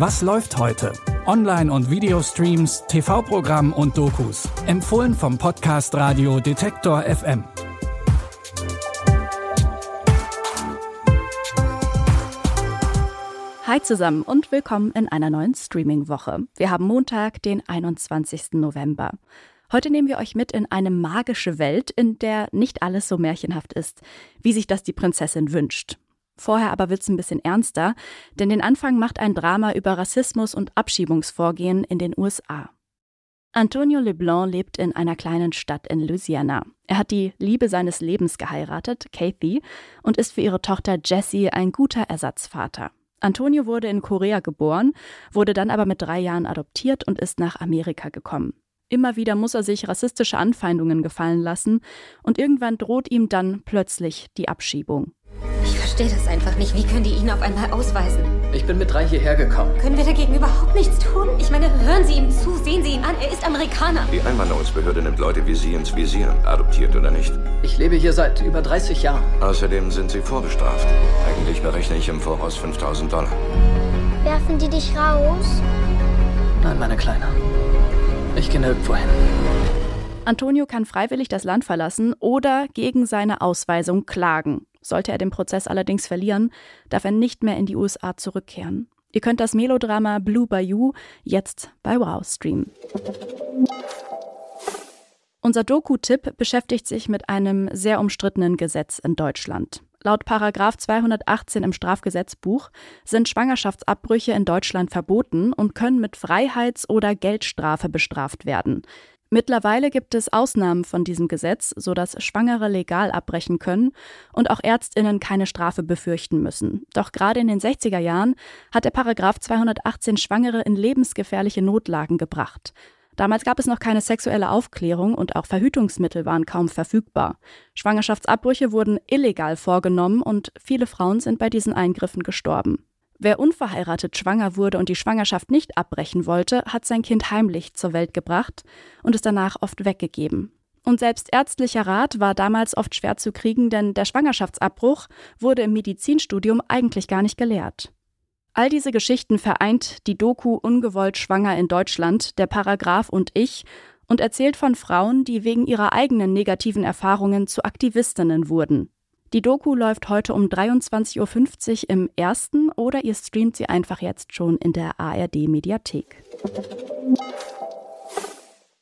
Was läuft heute? Online- und Videostreams, TV-Programm und Dokus. Empfohlen vom Podcast Radio Detektor FM. Hi zusammen und willkommen in einer neuen Streaming-Woche. Wir haben Montag, den 21. November. Heute nehmen wir euch mit in eine magische Welt, in der nicht alles so märchenhaft ist, wie sich das die Prinzessin wünscht. Vorher aber wird es ein bisschen ernster, denn den Anfang macht ein Drama über Rassismus und Abschiebungsvorgehen in den USA. Antonio Leblanc lebt in einer kleinen Stadt in Louisiana. Er hat die Liebe seines Lebens geheiratet, Kathy, und ist für ihre Tochter Jessie ein guter Ersatzvater. Antonio wurde in Korea geboren, wurde dann aber mit drei Jahren adoptiert und ist nach Amerika gekommen. Immer wieder muss er sich rassistische Anfeindungen gefallen lassen und irgendwann droht ihm dann plötzlich die Abschiebung. Ich verstehe das einfach nicht. Wie können die ihn auf einmal ausweisen? Ich bin mit drei hierher gekommen. Können wir dagegen überhaupt nichts tun? Ich meine, hören Sie ihm zu, sehen Sie ihn an. Er ist Amerikaner. Die Einwanderungsbehörde nimmt Leute wie Sie ins Visier, adoptiert oder nicht. Ich lebe hier seit über 30 Jahren. Außerdem sind Sie vorbestraft. Eigentlich berechne ich im Voraus 5000 Dollar. Werfen die dich raus? Nein, meine Kleine. Ich gehe nirgendwo hin. Antonio kann freiwillig das Land verlassen oder gegen seine Ausweisung klagen. Sollte er den Prozess allerdings verlieren, darf er nicht mehr in die USA zurückkehren. Ihr könnt das Melodrama Blue Bayou jetzt bei Wow streamen. Unser Doku-Tipp beschäftigt sich mit einem sehr umstrittenen Gesetz in Deutschland. Laut Paragraf 218 im Strafgesetzbuch sind Schwangerschaftsabbrüche in Deutschland verboten und können mit Freiheits- oder Geldstrafe bestraft werden. Mittlerweile gibt es Ausnahmen von diesem Gesetz, sodass Schwangere legal abbrechen können und auch Ärztinnen keine Strafe befürchten müssen. Doch gerade in den 60er Jahren hat der Paragraph 218 Schwangere in lebensgefährliche Notlagen gebracht. Damals gab es noch keine sexuelle Aufklärung und auch Verhütungsmittel waren kaum verfügbar. Schwangerschaftsabbrüche wurden illegal vorgenommen und viele Frauen sind bei diesen Eingriffen gestorben. Wer unverheiratet schwanger wurde und die Schwangerschaft nicht abbrechen wollte, hat sein Kind heimlich zur Welt gebracht und es danach oft weggegeben. Und selbst ärztlicher Rat war damals oft schwer zu kriegen, denn der Schwangerschaftsabbruch wurde im Medizinstudium eigentlich gar nicht gelehrt. All diese Geschichten vereint die Doku Ungewollt schwanger in Deutschland, der Paragraph und ich und erzählt von Frauen, die wegen ihrer eigenen negativen Erfahrungen zu Aktivistinnen wurden. Die Doku läuft heute um 23.50 Uhr im ersten oder ihr streamt sie einfach jetzt schon in der ARD Mediathek.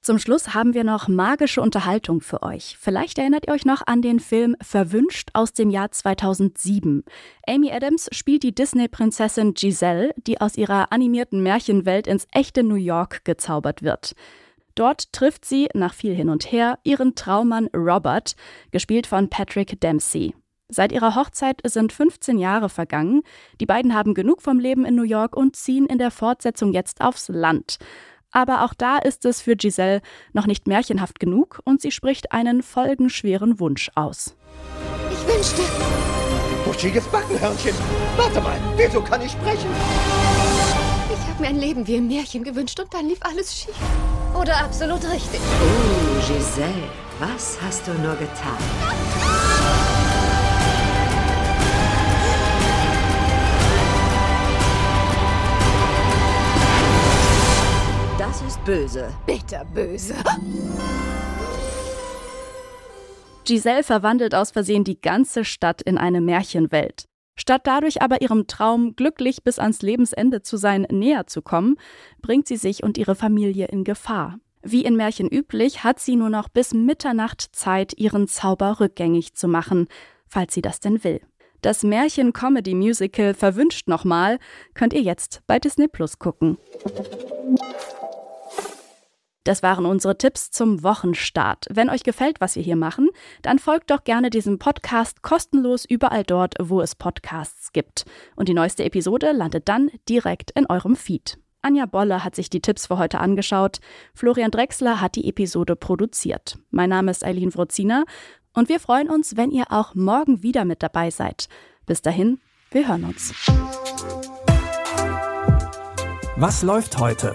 Zum Schluss haben wir noch magische Unterhaltung für euch. Vielleicht erinnert ihr euch noch an den Film Verwünscht aus dem Jahr 2007. Amy Adams spielt die Disney-Prinzessin Giselle, die aus ihrer animierten Märchenwelt ins echte New York gezaubert wird. Dort trifft sie, nach viel hin und her, ihren Traummann Robert, gespielt von Patrick Dempsey. Seit ihrer Hochzeit sind 15 Jahre vergangen. Die beiden haben genug vom Leben in New York und ziehen in der Fortsetzung jetzt aufs Land. Aber auch da ist es für Giselle noch nicht märchenhaft genug und sie spricht einen folgenschweren Wunsch aus. Ich wünschte. Buschiges Backenhörnchen. Warte mal, wieso kann ich sprechen? Ich habe mir ein Leben wie im Märchen gewünscht und dann lief alles schief. Oder absolut richtig. Oh, Giselle, was hast du nur getan? Das ist böse. Bitterböse. Giselle verwandelt aus Versehen die ganze Stadt in eine Märchenwelt. Statt dadurch aber ihrem Traum, glücklich bis ans Lebensende zu sein, näher zu kommen, bringt sie sich und ihre Familie in Gefahr. Wie in Märchen üblich, hat sie nur noch bis Mitternacht Zeit, ihren Zauber rückgängig zu machen, falls sie das denn will. Das Märchen-Comedy-Musical Verwünscht nochmal könnt ihr jetzt bei Disney Plus gucken. Das waren unsere Tipps zum Wochenstart. Wenn euch gefällt, was wir hier machen, dann folgt doch gerne diesem Podcast kostenlos überall dort, wo es Podcasts gibt. Und die neueste Episode landet dann direkt in eurem Feed. Anja Bolle hat sich die Tipps für heute angeschaut. Florian Drexler hat die Episode produziert. Mein Name ist Eileen Wrozina und wir freuen uns, wenn ihr auch morgen wieder mit dabei seid. Bis dahin, wir hören uns. Was läuft heute?